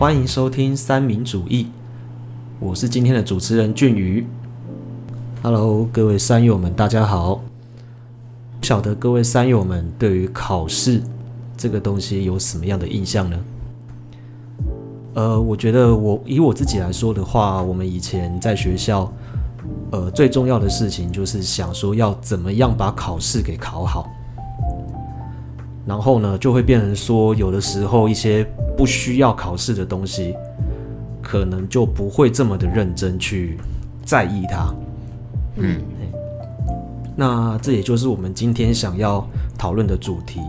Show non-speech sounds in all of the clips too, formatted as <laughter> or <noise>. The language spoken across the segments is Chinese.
欢迎收听三民主义，我是今天的主持人俊宇。Hello，各位山友们，大家好。不晓得各位山友们对于考试这个东西有什么样的印象呢？呃，我觉得我以我自己来说的话，我们以前在学校，呃，最重要的事情就是想说要怎么样把考试给考好。然后呢，就会变成说，有的时候一些不需要考试的东西，可能就不会这么的认真去在意它。嗯，那这也就是我们今天想要讨论的主题。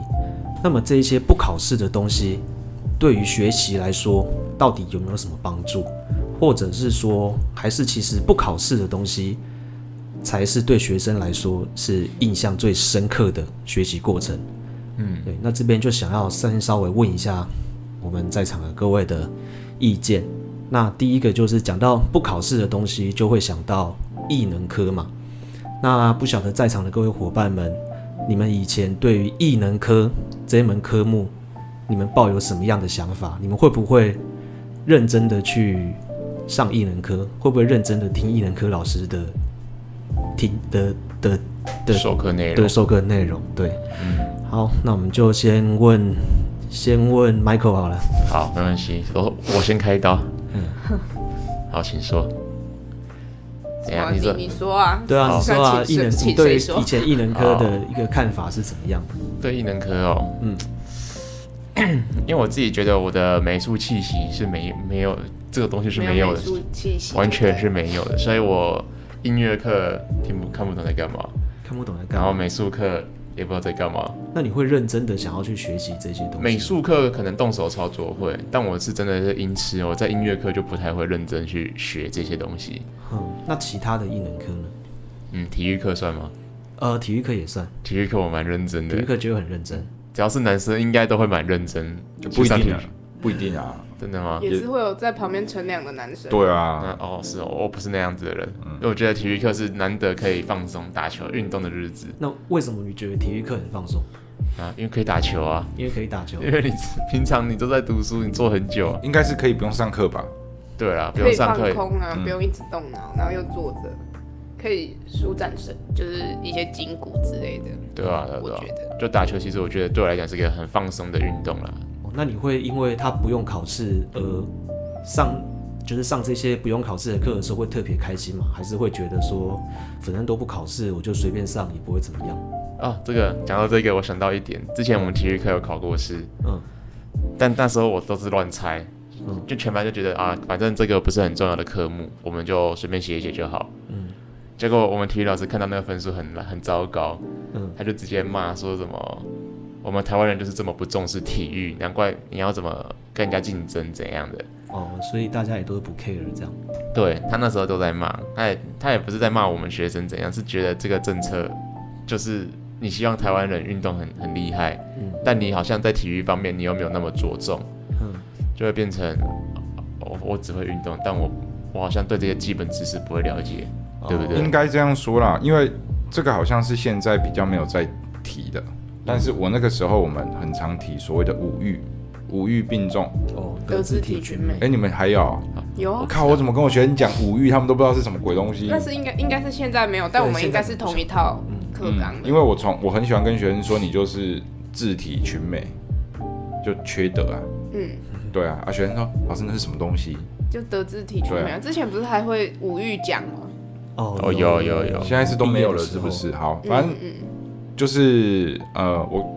那么这一些不考试的东西，对于学习来说，到底有没有什么帮助？或者是说，还是其实不考试的东西，才是对学生来说是印象最深刻的学习过程？嗯，对，那这边就想要先稍微问一下我们在场的各位的意见。那第一个就是讲到不考试的东西，就会想到艺能科嘛。那不晓得在场的各位伙伴们，你们以前对于艺能科这一门科目，你们抱有什么样的想法？你们会不会认真的去上艺能科？会不会认真的听艺能科老师的听的的的授课内容对授课内容？对，嗯，好，那我们就先问，先问 Michael 好了。好，没关系，我我先开刀。嗯，<laughs> 好，请说。怎样？你说你说啊，对啊，你说啊，艺请能，你对以前艺能科的一个看法是怎么样？对艺能科哦，嗯，<clears throat> 因为我自己觉得我的美术气息是没没有这个东西是没有的，完全是没有的，所以我音乐课听不看不懂在干嘛，看不懂在干嘛？然后美术课也不知道在干嘛。那你会认真的想要去学习这些东西？美，术课可能动手操作会，但我是真的是音痴，我在音乐课就不太会认真去学这些东西。嗯，那其他的艺能科呢？嗯，体育课算吗？呃，体育课也算，体育课我蛮认真的，体育课就很认真。只要是男生应该都会蛮认真。不一定啊不一定啊。真的吗？也是会有在旁边乘凉的男生。对啊，哦，是哦，我不是那样子的人，因为我觉得体育课是难得可以放松、打球、运动的日子那为什么你觉得体育课很放松？啊，因为可以打球啊，因为可以打球。因为你平常你都在读书，你坐很久啊。应该是可以不用上课吧？对啊，不可以放用上课，空啊，嗯不用一直动脑，然后又坐着，可以舒展身，就是一些筋骨之类的。对啊，对啊对啊我觉得就打球，其实我觉得对我来讲是一个很放松的运动啦。哦那你会因为他不用考试而上，就是上这些不用考试的课的时候会特别开心吗？还是会觉得说，反正都不考试，我就随便上也不会怎么样？哦，这个讲到这个，我想到一点，之前我们体育课有考过试，嗯但那时候我都是乱猜，嗯就全班就觉得啊，反正这个不是很重要的科目，我们就随便写一写就好。嗯结果我们体育老师看到那个分数很很糟糕，嗯，他就直接骂说什么我们台湾人就是这么不重视体育，难怪你要怎么跟人家竞争怎样的。哦，所以大家也都是不 care 这样。对他那时候都在骂，他也他也不是在骂我们学生怎样，是觉得这个政策就是你希望台湾人运动很很厉害，嗯但你好像在体育方面你又没有那么着重，嗯，就会变成我我只会运动，但我我好像对这些基本知识不会了解，对不对？应该这样说啦，因为这个好像是现在比较没有在提的，但是我那个时候我们很常提所谓的五育，五育并重。哦，德智体群美哎，你们还有？有啊我靠，我怎么跟我学生讲五育，他们都不知道是什么鬼东西那。是应该应该是现在没有，但我们应该是同一套课纲的。因为我从我很喜欢跟学生说，你就是智体群美，就缺德啊。嗯，对啊，啊，学生说老师那是什么东西？就德智体群美啊。之前不是还会五育讲吗？哦哦有有有现在是都没有了，是不是？好，反正嗯嗯就是呃，我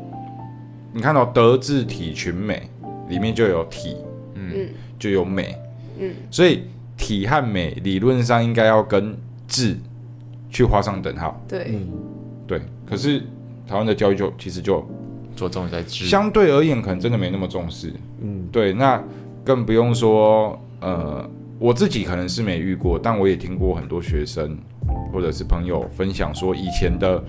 你看到德智体群美里面就有体，嗯。就有美，嗯。所以体和美理论上应该要跟智去画上等号。对，嗯，对，可是台湾的教育就其实就着重在智，相对而言，可能真的没那么重视。嗯。对，那更不用说呃，我自己可能是没遇过，但我也听过很多学生或者是朋友分享说，以前的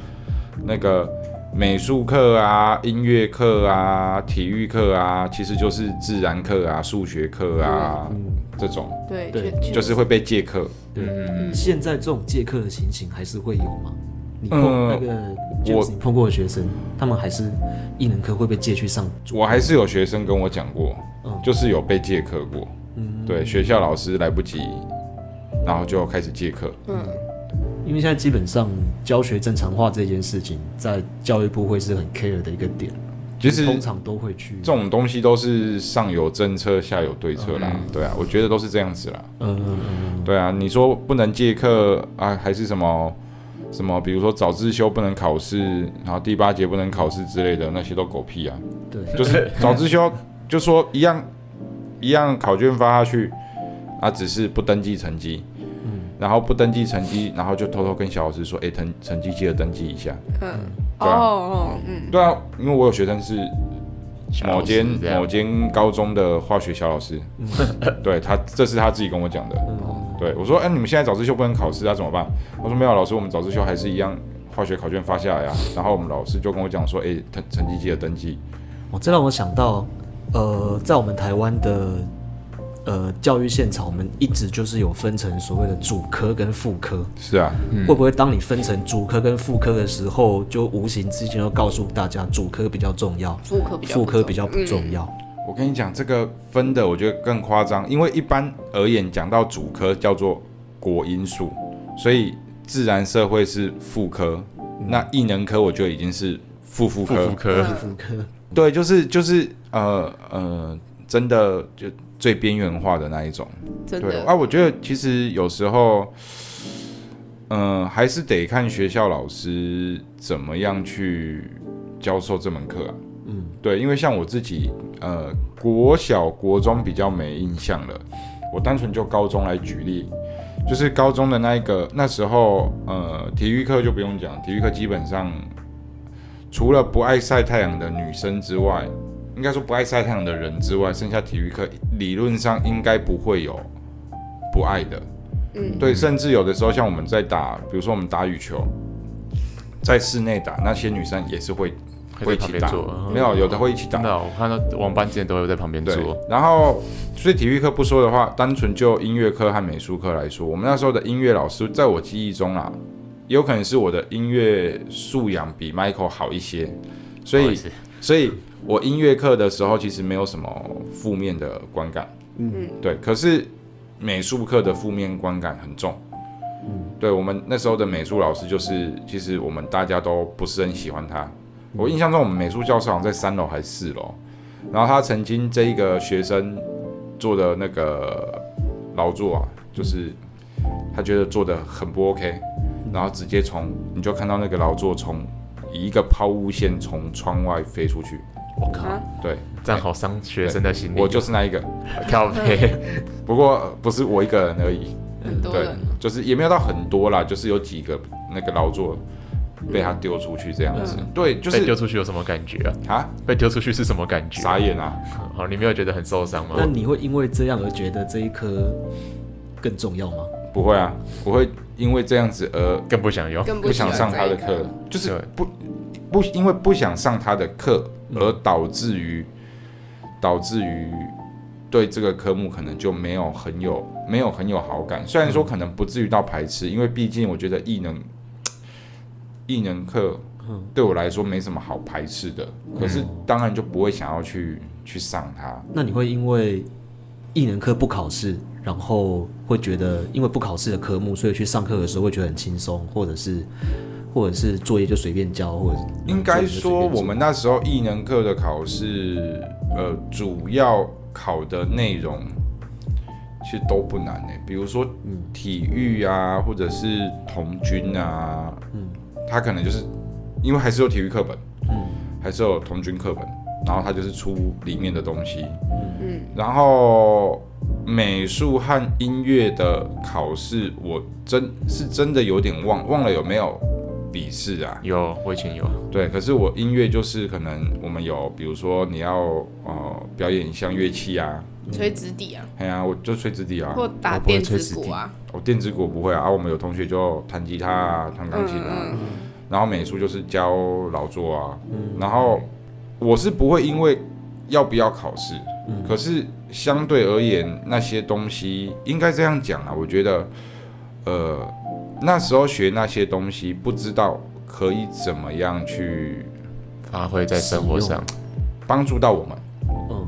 那个美术课啊、音乐课啊、体育课啊，其实就是自然课啊、数学课啊、嗯这种，对，对就是会被借课。嗯嗯嗯，现在这种借课的情形还是会有吗？你碰、嗯那个我碰过的学生，他们还是艺能科会被借去上？主我还是有学生跟我讲过，嗯。就是有被借课过，对，学校老师来不及，然后就开始借课，嗯，因为现在基本上教学正常化这件事情，在教育部会是很 care 的一个点，其实通常都会去这种东西都是上有政策，下有对策啦。嗯对啊，我觉得都是这样子啦。嗯嗯嗯对啊，你说不能借课啊，还是什么什么，比如说早自修不能考试，然后第八节不能考试之类的，那些都狗屁啊。嗯，对，就是 <laughs> 早自修就说一样一样考卷发下去，啊，只是不登记成绩。嗯然后不登记成绩，然后就偷偷跟小老师说：“哎、成成绩记得登记一下。嗯，对啊哦哦，嗯，对啊，因为我有学生是某间某间高中的化学小老师，<laughs> 对他，这是他自己跟我讲的。嗯对我说：“哎、你们现在早自修不能考试啊，怎么办？”我说：“没有，老师，我们早自修还是一样，化学考卷发下来啊。”然后我们老师就跟我讲说：“哎、成成绩记得登记。我这让我想到，呃，在我们台湾的呃教育现场，我们一直就是有分成所谓的主科跟副科。”是啊，嗯。会不会当你分成主科跟副科的时候，就无形之间就告诉大家主科比较重要，副科比较副科比较不嗯重要？我跟你讲，这个分的我觉得更夸张，因为一般而言讲到主科叫做国因素，所以自然社会是副科，那艺能科我觉得已经是副副科。妇妇科。副科，对，就是就是呃呃，真的就最边缘化的那一种。真的对啊，我觉得其实有时候，嗯、还是得看学校老师怎么样去教授这门课啊。嗯，对，因为像我自己，呃，国小、国中比较没印象了。我单纯就高中来举例，就是高中的那一个那时候，呃，体育课就不用讲，体育课基本上除了不爱晒太阳的女生之外，应该说不爱晒太阳的人之外，剩下体育课理论上应该不会有不爱的。嗯，对，甚至有的时候像我们在打，比如说我们打羽球，在室内打，那些女生也是会会会一起打，没有有的会一起打。真。的哦，我看到我们班之前都会在旁边对做，，然后所以体育课不说的话，单纯就音乐课和美术课来说，我们那时候的音乐老师，在我记忆中啊，有可能是我的音乐素养比 Michael 好一些，所以所以我音乐课的时候其实没有什么负面的观感，嗯对，可是美术课的负面观感很重。嗯对我们那时候的美术老师，就是其实我们大家都不是很喜欢他。我印象中，我们美术教室好像在三楼还是四楼，然后他曾经这一个学生做的那个劳作啊，就是他觉得做的很不 OK，然后直接从你就看到那个劳作从以一个抛物线从窗外飞出去。我靠，啊对，这样好伤学生的心理。我就是那一个，<laughs> 靠背，不过不是我一个人而已。对很多人，就是也没有到很多啦，就是有几个那个劳作被他丢出去这样子。嗯对，就被丢出去有什么感觉啊？啊，被丢出去是什么感觉？傻眼啊！好，你没有觉得很受伤吗那？你会因为这样而觉得这一科更重要吗？不会啊，我会因为这样子而更不想用。更不想上他的课就是不不因为不想上他的课而导致于导致于对这个科目可能就没有很有没有很有好感。虽然说可能不至于到排斥，因为毕竟我觉得艺能艺能课嗯。对我来说没什么好排斥的，可是当然就不会想要去去上它。那你会因为艺能课不考试，然后会觉得因为不考试的科目，所以去上课的时候会觉得很轻松，或者是或者是作业就随便交，或者应该说，我们那时候艺能课的考试，呃，主要考的内容其实都不难诶、比如说嗯。体育啊，或者是童军啊，嗯。它可能就是因为还是有体育课本，嗯。还是有童军课本，然后它就是出里面的东西，嗯，然后美术和音乐的考试，我真是真的有点忘忘了有没有笔试啊？有，我以前有。对，可是我音乐就是可能我们有，比如说你要呃表演一项乐器啊，吹纸笛啊，哎呀，我就吹纸笛啊，或打电子鼓啊，我电子鼓不会啊，啊，我们有同学就弹吉他啊，弹钢琴啊，嗯。然后美术就是教劳作啊，然后我是不会因为要不要考试，可是相对而言那些东西应该这样讲啊，我觉得呃那时候学那些东西不知道可以怎么样去发挥在生活上，帮助到我们。嗯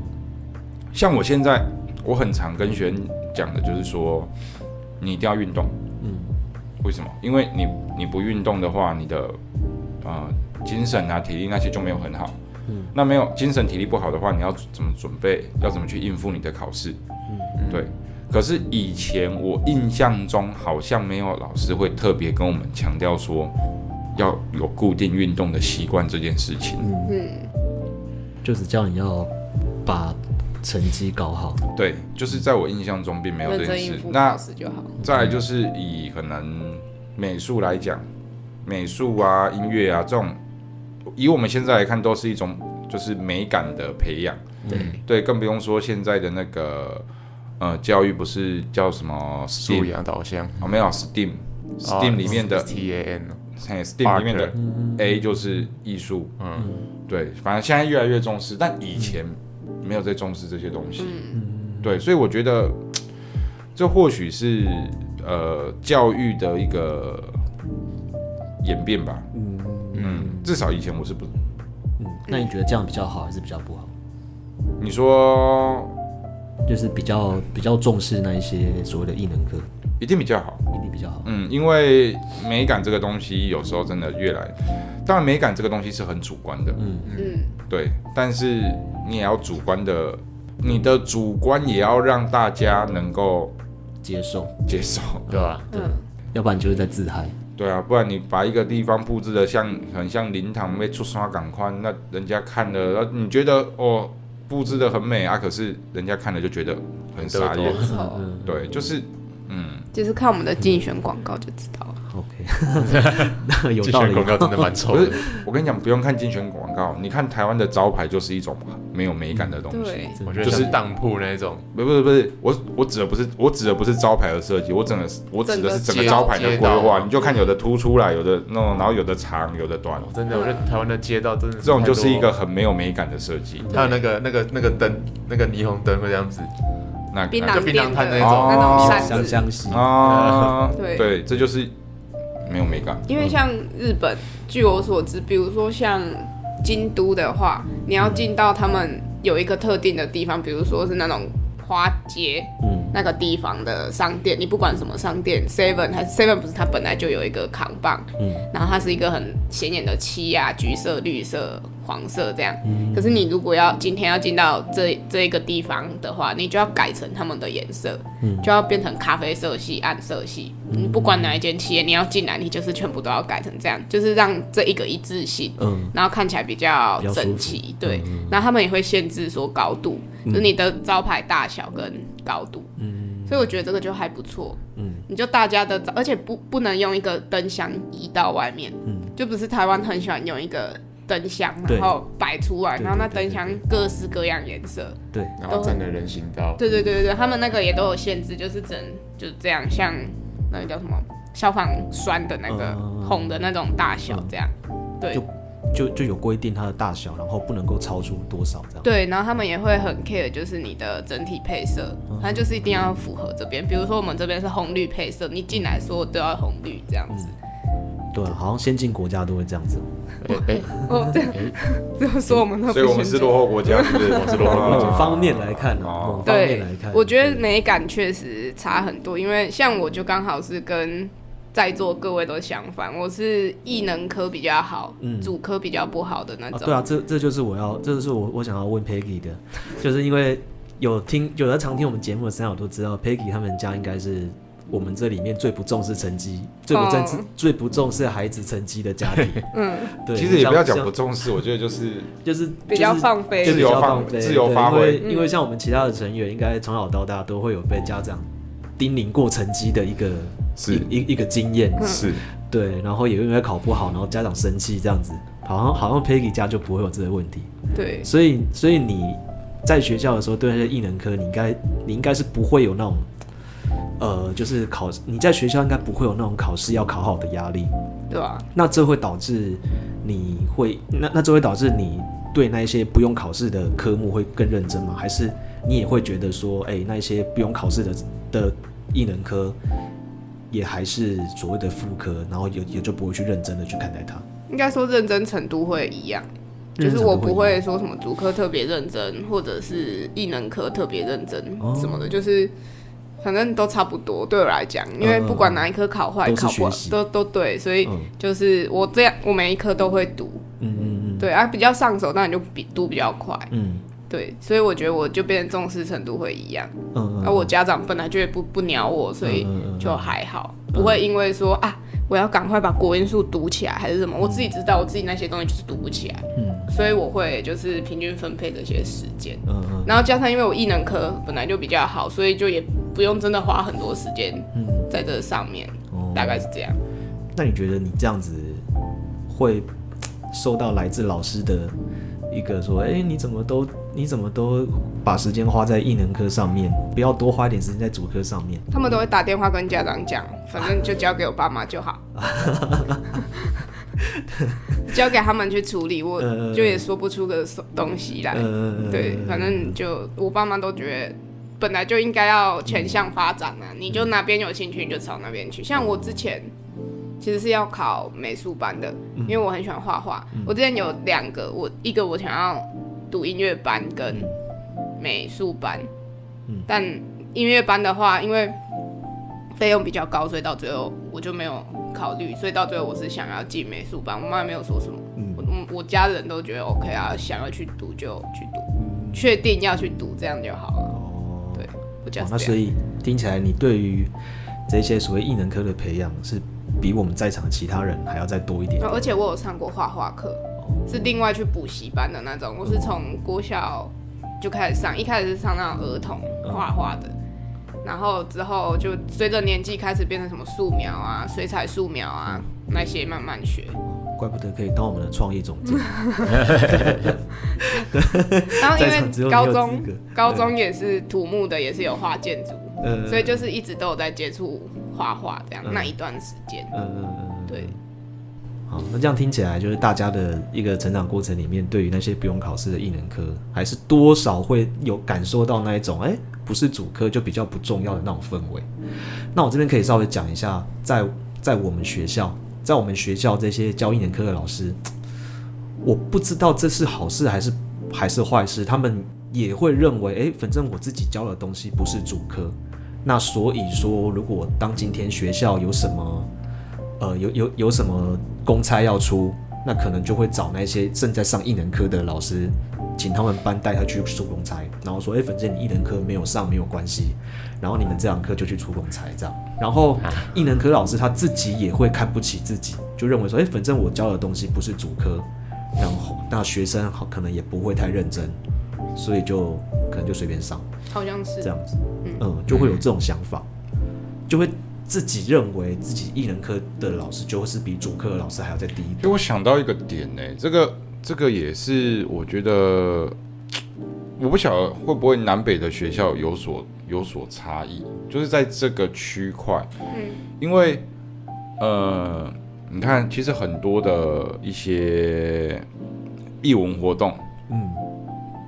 像我现在，我很常跟学员讲的就是说，你一定要运动。嗯为什么？因为你你不运动的话，你的呃精神啊、体力那些就没有很好。嗯那没有精神体力不好的话，你要怎么准备？要怎么去应付你的考试？嗯对。可是以前我印象中好像没有老师会特别跟我们强调说要有固定运动的习惯这件事情。嗯，嗯，就是叫你要把成绩搞好。对，就是在我印象中并没有这件事那。再来就是以可能美术来讲，美术啊、音乐啊这种，以我们现在来看，都是一种就是美感的培养。对，对，更不用说现在的那个呃教育不是叫什么素养导向哦，没有 STEAM，STEAM 里面的 T A N，嘿 STEAM 里面的嗯 A 就是艺术，嗯，对，反正现在越来越重视，但以前没有在重视这些东西。嗯，对，所以我觉得这或许是呃教育的一个演变吧。嗯嗯，至少以前我是不，嗯，那你觉得这样比较好还是比较不好？你说就是比较比较重视那一些所谓的艺能科，一定比较好。一定比较好。嗯，因为美感这个东西有时候真的越来，当然美感这个东西是很主观的，嗯嗯，对，但是你也要主观的，你的主观也要让大家能够接受，接受。<laughs> 对吧？对，要不然就是在自嗨。对啊，不然你把一个地方布置的像很像灵堂被出刷港宽，那人家看了，然后你觉得哦布置的很美啊，可是人家看了就觉得很傻眼。<laughs> 对，就是嗯，就是看我们的竞选广告就知道了。，OK，<laughs> 有竞道理。选广告真的蛮丑不是的，我跟你讲，不用看竞选广告，你看台湾的招牌就是一种没有美感的东西。对，我觉得就是当铺那种，不不是不是，我我指的不是我指的不是招牌的设计，我整个是我指的是整个招牌的规划。你就看有的凸出来，有的那种，然后有的长，有的短，哦真的，我觉得台湾的街道真的这种就是一，个很没有美感的设计。还有那个那个那个灯，那个霓虹灯会这样子，那槟那榔店的槟榔摊那那种种扇香子，香系，啊，<laughs> 对。对，这就是没有美感。因为像日本，据我所知，比如说像京都的话，你要进到他们有一个特定的地方，比如说是那种花街嗯。那个地方的商店，你不管什么商店，Seven 还是 Seven 不是它本来就有一个扛棒，嗯。然后它是一个很显眼的漆啊，橘色、绿色、黄色这样。嗯可是你如果要今天要进到这这一个地方的话，你就要改成他们的颜色，嗯就要变成咖啡色系、暗色系。你不管哪一间企业，你要进来，你就是全部都要改成这样，就是让这一个一致性。嗯然后看起来比较整齐，对。然后他们也会限制说高度，就是你的招牌大小跟高度。嗯所以我觉得这个就还不错。嗯你就大家的，而且不不能用一个灯箱移到外面，嗯就不是台湾很喜欢用一个灯箱，然后摆出来，然后那灯箱各式各样颜色。对，然后占了人行道，对对对对对，他们那个也都有限制，就是整就是这样，像那个叫什么消防栓的那个嗯红的那种大小这样。对就就就有规定它的大小，然后不能够超出多少这样。对，然后他们也会很 care，就是你的整体配色，嗯它就是一定要符合这边。比如说我们这边是红绿配色，你进来说都要红绿这样子。对，好像先进国家都会这样子。哦，这样就说我们都不所以我们是落后国家，是不是？我们是落后国家。某方面来看呢，哦某方面对来看，，我觉得美感确实差很多，因为像我就刚好是跟在座各位都相反，我是艺能科比较好，嗯主科比较不好的那种。啊对啊，这这就是我要，这就是我我想要问 Peggy 的，<laughs> 就是因为有听有的常听我们节目的三友都知道，Peggy 他们家应该是我们这里面最不重视成绩、最不重视、哦。最不重视孩子成绩的家庭。<laughs> 嗯，对，其实也不要讲不重视，我觉得就是就是比较放飞。自由放飞自由发挥。因为嗯。因为像我们其他的成员，应该从小到大都会有被家长叮咛过成绩的一个是。一一一个经验，是。对，然后也因为考不好，然后家长生气这样子，好像好像 Peggy 家就不会有这个问题，对，所以所以你在学校的时候对那些艺能科，你应该你应该是不会有那种。呃，就是考你在学校应该不会有那种考试要考好的压力，对吧？那这会导致你会那那这会导致你对那一些不用考试的科目会更认真吗？还是你也会觉得说，哎、那一些不用考试的的艺能科也还是所谓的副科，然后也也就不会去认真的去看待它？应该说认真程度会一样，就是我不会会说什么主科特别认真，或者是艺能科特别认真哦什么的，就是反正都差不多。对我来讲，因为不管哪一科考坏、考不好都都对，所以嗯就是我这样，我每一科都会读。嗯嗯对啊，比较上手，当然就比读比较快。嗯对，所以我觉得我就变得重视程度会一样。嗯嗯，而、我家长本来就也不不鸟我，所以嗯嗯嗯就还好，不会因为说啊，我要赶快把国音数读起来还是什么，我自己知道我自己那些东西就是读不起来，嗯。所以我会就是平均分配这些时间。嗯嗯。然后加上因为我艺能科本来就比较好，所以就也不用真的花很多时间嗯，在这上面，哦。大概是这样。那你觉得你这样子会受到来自老师的一个说，哎、你怎么都你怎么都把时间花在艺能科上面，不要多花一点时间在主科上面？他们都会打电话跟家长讲，反正就交给我爸妈就好，<laughs> 交给他们去处理，我就也说不出个东西来。呃，对，反正就我爸妈都觉得本来就应该要全向发展啊，你就哪边有兴趣你就朝那边去。像我之前其实是要考美术班的，因为我很喜欢画画。我之前有两个，我一个我想要读音乐班跟美术班，嗯但音乐班的话，因为费用比较高，所以到最后我就没有考虑，所以到最后我是想要进美术班，我妈也没有说什么。嗯我家人都觉得 OK 啊，想要去读就去读，嗯确定要去读这样就好了。哦，对，我家哇是这样。那所以听起来你对于这些所谓艺能科的培养是比我们在场的其他人还要再多一点。而且我有上过画画课，是另外去补习班的那种。我是从国小就开始上，一开始是上那种儿童画画的，然后之后就随着年纪开始变成什么素描啊、水彩素描啊那些慢慢学。怪不得可以当我们的创意总监，<laughs> 然后因为高中高中也是土木的，也是有画建筑，呃，所以就是一直都有在接触画画这样嗯那一段时间。嗯嗯嗯嗯，对，好，那这样听起来就是大家的一个成长过程里面，对于那些不用考试的艺能科，还是多少会有感受到那一种，哎、不是主科就比较不重要的那种氛围。那我这边可以稍微讲一下，在在我们学校，在我们学校这些教艺能科的老师，我不知道这是好事还是还是坏事，他们也会认为，哎、反正我自己教的东西不是主科，那所以说，如果当今天学校有什么呃，有有有什么公差要出，那可能就会找那些正在上艺能科的老师，请他们班带他去出公差，然后说，哎、反正你艺能科没有上没有关系，然后你们这堂课就去出公差这样。然后艺能科老师他自己也会看不起自己，就认为说，哎、反正我教的东西不是主科，然后那学生好可能也不会太认真，所以就可能就随便上。好像是。这样子，嗯，就会有这种想法，就会自己认为自己艺人科的老师就会是比主科的老师还要再低一点。就我想到一个点呢、这个这个也是我觉得，<tsk> 我不晓得会不会南北的学校有所有所差异，就是在这个区块，嗯，因为呃，你看，其实很多的一些艺文活动，嗯，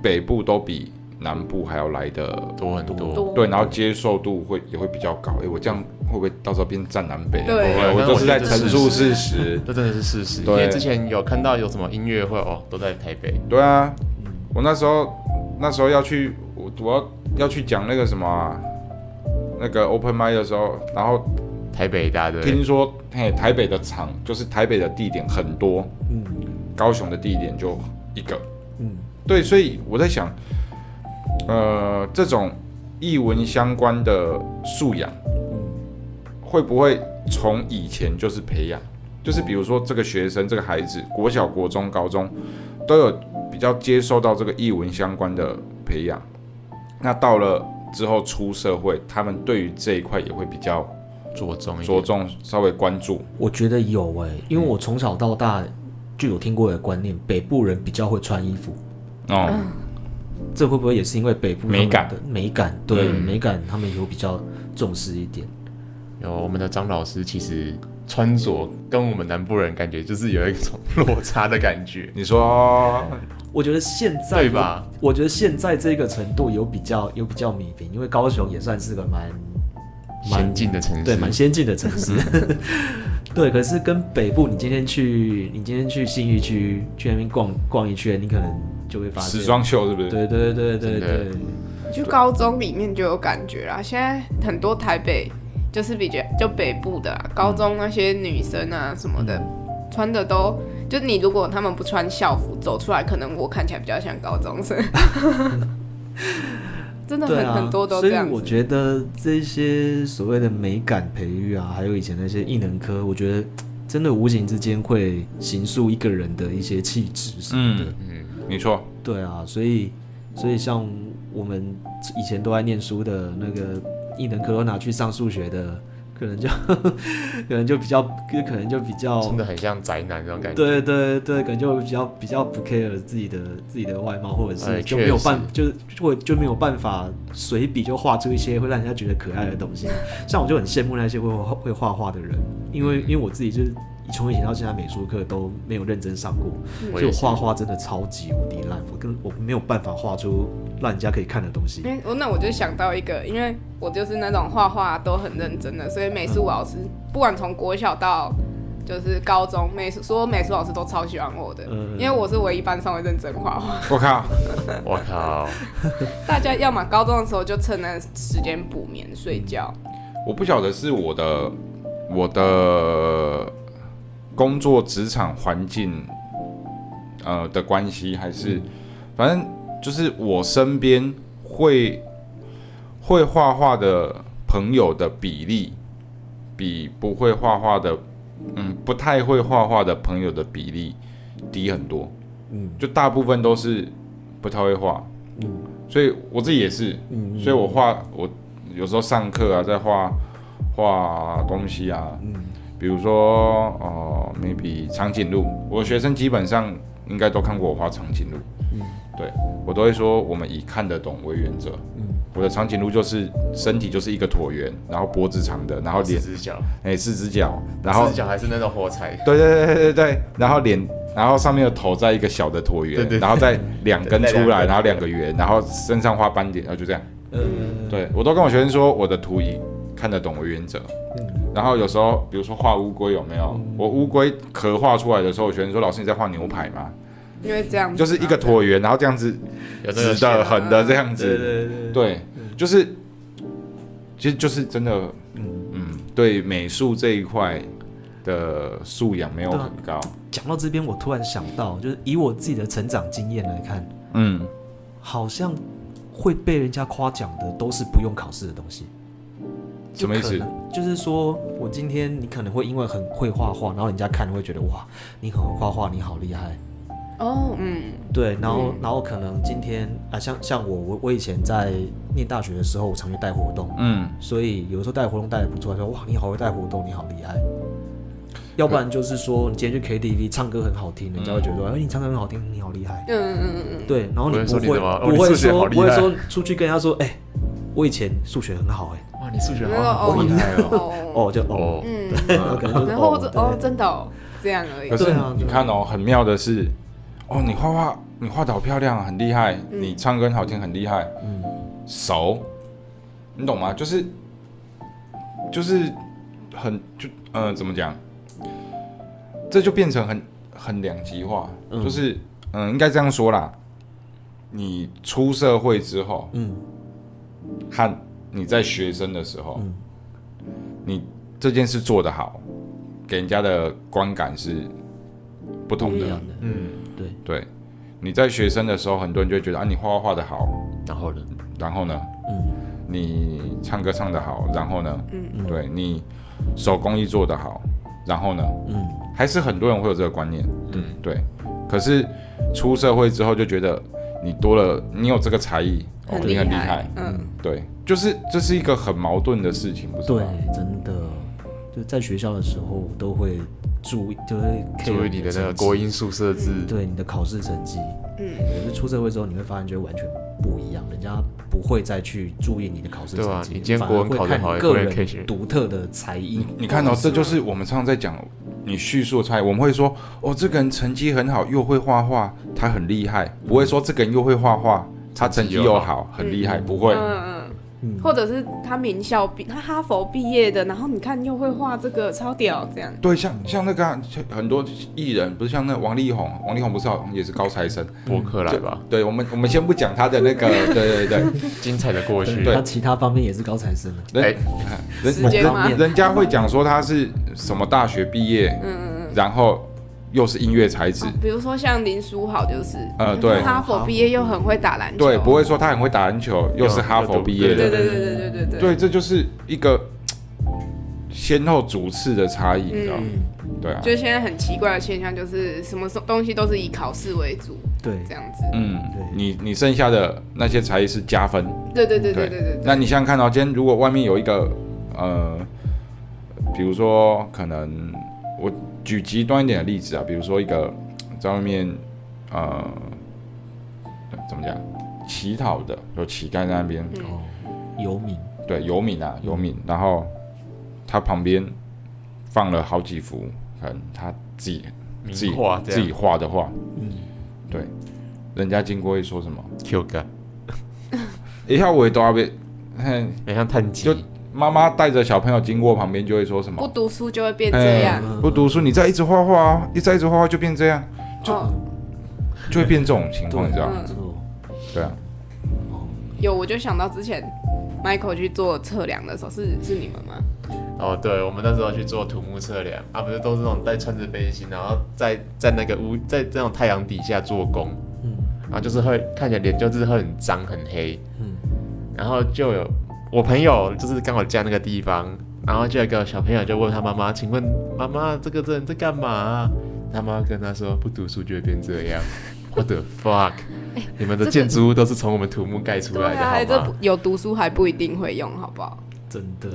北部都比南部还要来的多很多。多。对，然后接受度会也会比较高。诶，我这样会不会到时候变站南北？对。我都是在陈述事实。这真的是事实，因对为之前有看到有什么音乐会哦，都在台北，对啊，我那时候那时候要去，我我要要去讲那个什么啊、那个 open m i 的时候，然后台北大对听说嘿台北的场就是台北的地点很多，嗯。高雄的地点就一个。嗯。对，所以我在想，呃，这种译文相关的素养，会不会从以前就是培养？就是比如说这个学生、这个孩子，国小、国中、高中都有比较接受到这个译文相关的培养，那到了之后出社会，他们对于这一块也会比较着重着重，稍微关注。我觉得有诶、因为我从小到大就有听过的观念，北部人比较会穿衣服，哦，这会不会也是因为北部美感的美感？对，嗯美感他们有比较重视一点。有我们的张老师，其实穿着跟我们南部人感觉就是有一种落差的感觉，你说我觉得现在对吧？我觉得现在这个程度有比较有比较米平，因为高雄也算是个蛮蛮先进的城市，对蛮先进的城市。<laughs> 对，可是跟北部，你今天去，你今天去信义区去那边逛逛一圈，你可能就会发现时装秀是不是？对对对对对，去高中里面就有感觉啦。现在很多台北就是比较就北部的啦高中那些女生啊什么的，穿的都就你如果他们不穿校服走出来，可能我看起来比较像高中生。<laughs> 真的很、啊，很多都这样子。我觉得这些所谓的美感培育啊，还有以前那些艺能科，我觉得真的无形之间会形塑一个人的一些气质什么的。嗯，嗯，没错，对啊，所以所以像我们以前都在念书的那个艺能科，都拿去上数学的，可能就 <laughs> 可能就比较，可能就比较真的很像宅男那种感觉。对对对，可能就比较比较不 care 自己的自己的外貌，或者哎是就没有办，就是或就没有办法随笔就画出一些会让人家觉得可爱的东西。像我就很羡慕那些会会画画的人，因为因为我自己就是从以前到现在美术课都没有认真上过，所以我画画真的超级无敌烂，我跟我没有办法画出让人家可以看的东西那我就想到一个，因为我就是那种画画都很认真的，所以美术老师不管从国小到就是高中，美术所有美术老师都超喜欢我的，嗯。因为我是唯一班上会认真画画。我靠，<laughs> 我靠，大家要么高中的时候就趁那时间补眠睡觉，我不晓得是我的我的工作职场环境呃的关系，还是、反正就是我身边会会画画的朋友的比例，比不会画画的嗯不太会画画的朋友的比例低很多。嗯。就大部分都是不太会画，嗯。所以我自己也是，嗯。所以我画我有时候上课啊，在画画东西啊，嗯比如说哦、m a y b e 长颈鹿，我的学生基本上应该都看过我画长颈鹿，嗯对我都会说我们以看得懂为原则。嗯我的长颈鹿就是身体就是一个椭圆，然后脖子长的，然后脸四只脚，哎四只脚，然后四只脚还是那种火柴，对对对对对对，然后脸，然后上面的头在一个小的椭圆，对对对然后再两根出来，然后两个圆，然后身上画斑点，然后就这样。嗯对我都跟我学生说，我的图以看得懂为原则。嗯然后有时候，比如说画乌龟有没有？我乌龟壳画出来的时候，我学生说：“老师你在画牛排吗？因为这样就是一个椭圆，然后这样子直的、横的这样子。对对，对，就是，其实就是真的，嗯。嗯，对美术这一块的素养没有很高。讲到这边，我突然想到，就是以我自己的成长经验来看，嗯，好像会被人家夸奖的都是不用考试的东西。什么意思？就是说我今天你可能会因为很会画画，然后人家看会觉得哇，你很会画画，你好厉害。哦，嗯，对，然后、嗯。然后可能今天啊，像像我我我以前在念大学的时候，我常去带活动，嗯，所以有时候带活动带的不错，说哇你好会带活动，你好厉害。要不然就是说你今天去 KTV 唱歌很好听，人家会觉得说哎、你唱歌很好听，你好厉害。嗯嗯嗯嗯。对，然后你不会不会说不会说出去跟人家说哎、我以前数学很好哎、哇，你数学好。好厉害哦。哦，哦。就哦，哦，嗯，<laughs> 然后可能就哦，真的哦，这样而已。可。是对啊你看哦，很妙的是，哦，你画画，你画的好漂亮，很厉害，嗯。你唱歌很好听，很厉害，嗯。熟，你懂吗？就是就是很就呃怎么讲，这就变成很很两极化，嗯。就是嗯、应该这样说啦，你出社会之后嗯和你在学生的时候，嗯。你这件事做得好，给人家的观感是不同的。嗯，对，对，你在学生的时候，很多人就会觉得啊，你画画画得好，然后呢？然后呢，嗯。你唱歌唱得好，然后呢，嗯。对你手工艺做得好，然后呢，嗯。还是很多人会有这个观念，嗯，对。可是出社会之后就觉得你多了，你有这个才艺，哦，很你很厉害害，，嗯，对，就是这是一个很矛盾的事情，不是对？，真的，就在学校的时候都会注意，就会注意你的那个国音素设置，对你的考试成绩，嗯，可是出社会之后你会发现就完全不一样，人家不会再去注意你的考试对啊成绩，你今天国文考得会看好个人独特的才艺，你看到，哦这就是我们常常在讲你叙述的差异。我们会说，哦，这个人成绩很好，又会画画，他很厉害，不会说这个人又会画画，他成绩又好，很厉害，不会。嗯嗯，嗯或者是他名校毕，他哈佛毕业的，然后你看又会画这个，超屌，这样。对，像像那个啊、像很多艺人，不是像那王力宏，王力宏不是好像也是高材生。博客来吧，对，我们我们先不讲他的那个，<laughs> 对对对，精彩的过去。他其他方面也是高材生的。哎人时间吗人人家会讲说他是什么大学毕业，嗯嗯嗯然后又是音乐才子、比如说像林书豪就是，呃，对，哈佛毕业又很会打篮球，对，不会说他很会打篮球，又是哈佛毕业的，对对对对对对对,對,對，对，这就是一个先后主次的差异，你知道吗？对啊，就现在很奇怪的现象就是，什么东西都是以考试为主，对，这样子，嗯，对，你你剩下的那些才艺是加分，对对对对对对，那你想想看哦，今天如果外面有一个，呃，比如说可能我。举极端一点的例子啊，比如说一个在外面呃怎么讲乞讨的，有乞丐在那边，嗯。哦，游民，对游民啊游民，然后他旁边放了好几幅可能他自己自己名画自己画的画，嗯，对，人家经过会说什么？Q 哥，<laughs> 一下我都要被，嘿很像探机就。妈妈带着小朋友经过旁边就会说什么？不读书就会变这样。嗯不读书，你再一直画画啊，一再一直画画就变这样，哦，就会变这种情况，你知道吗？嗯，对啊，有我就想到之前 Michael 去做测量的时候，是是你们吗？哦，对，我们那时候去做土木测量啊，不是都是那种带穿着背心，然后在在那个屋在这种太阳底下做工，嗯然后就是会看起来脸就是会很脏很黑，嗯然后就有我朋友就是刚好家那个地方，然后就有个小朋友就问他妈妈，请问妈妈这个人在干嘛、他妈跟他说不读书就会变这样，What the fuck？<laughs> 你们的建筑物都是从我们土木盖出来的好吗？不有读书还不一定会用，好不好？真的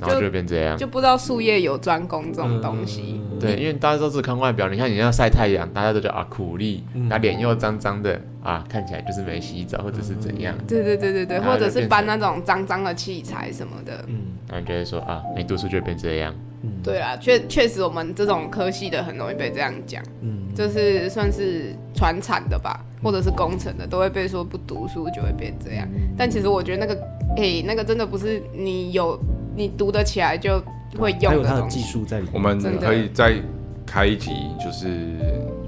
然后就会变这样。就不知道术业有专攻这种东西。嗯对，因为大家都是看外表，你看你要晒太阳，大家都觉得啊苦力，嗯他脸又脏脏的啊，看起来就是没洗澡或者是怎样，对对对对对，或者是搬那种脏脏的器材什么的。嗯然后就会说啊没读书就会变这样。嗯，对啊，确确实我们这种科系的很容易被这样讲，嗯，就是算是传产的吧，或者是工程的，都会被说不读书就会变这样。嗯但其实我觉得那个，诶、那个真的不是你有你读得起来就会还有它的。技术在里面。我们可以再开一集，就是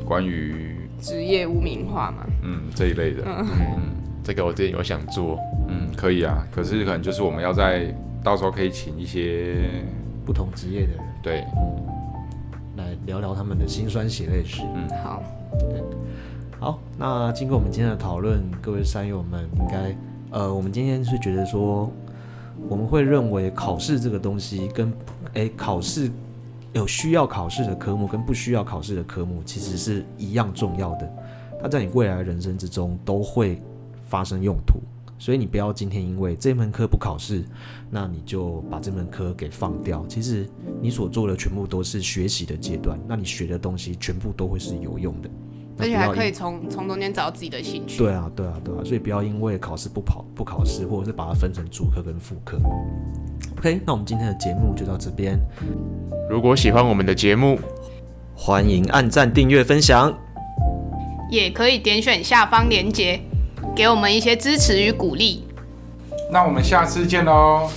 关于职业污名化嘛，嗯。这一类的，嗯。嗯，这个我之前有想做，嗯，可以啊。可是可能就是我们要在到时候可以请一些不同职业的人。对，嗯来聊聊他们的辛酸血泪史。嗯。好，好，那经过我们今天的讨论，各位山友们应该，呃，我们今天是觉得说，我们会认为考试这个东西跟，诶考试有需要考试的科目跟不需要考试的科目其实是一样重要的，它在你未来的人生之中都会发生用途。所以你不要今天因为这门课不考试，那你就把这门课给放掉。其实你所做的全部都是学习的阶段，那你学的东西全部都会是有用的。那而且还可以从从中间找到自己的兴趣。对啊，对啊，对啊，所以不要因为考试不跑不考试，或者是把它分成主科跟副科。OK，那我们今天的节目就到这边，如果喜欢我们的节目，欢迎按赞、订阅、分享。也可以点选下方链接，给我们一些支持与鼓励。那我们下次见喽，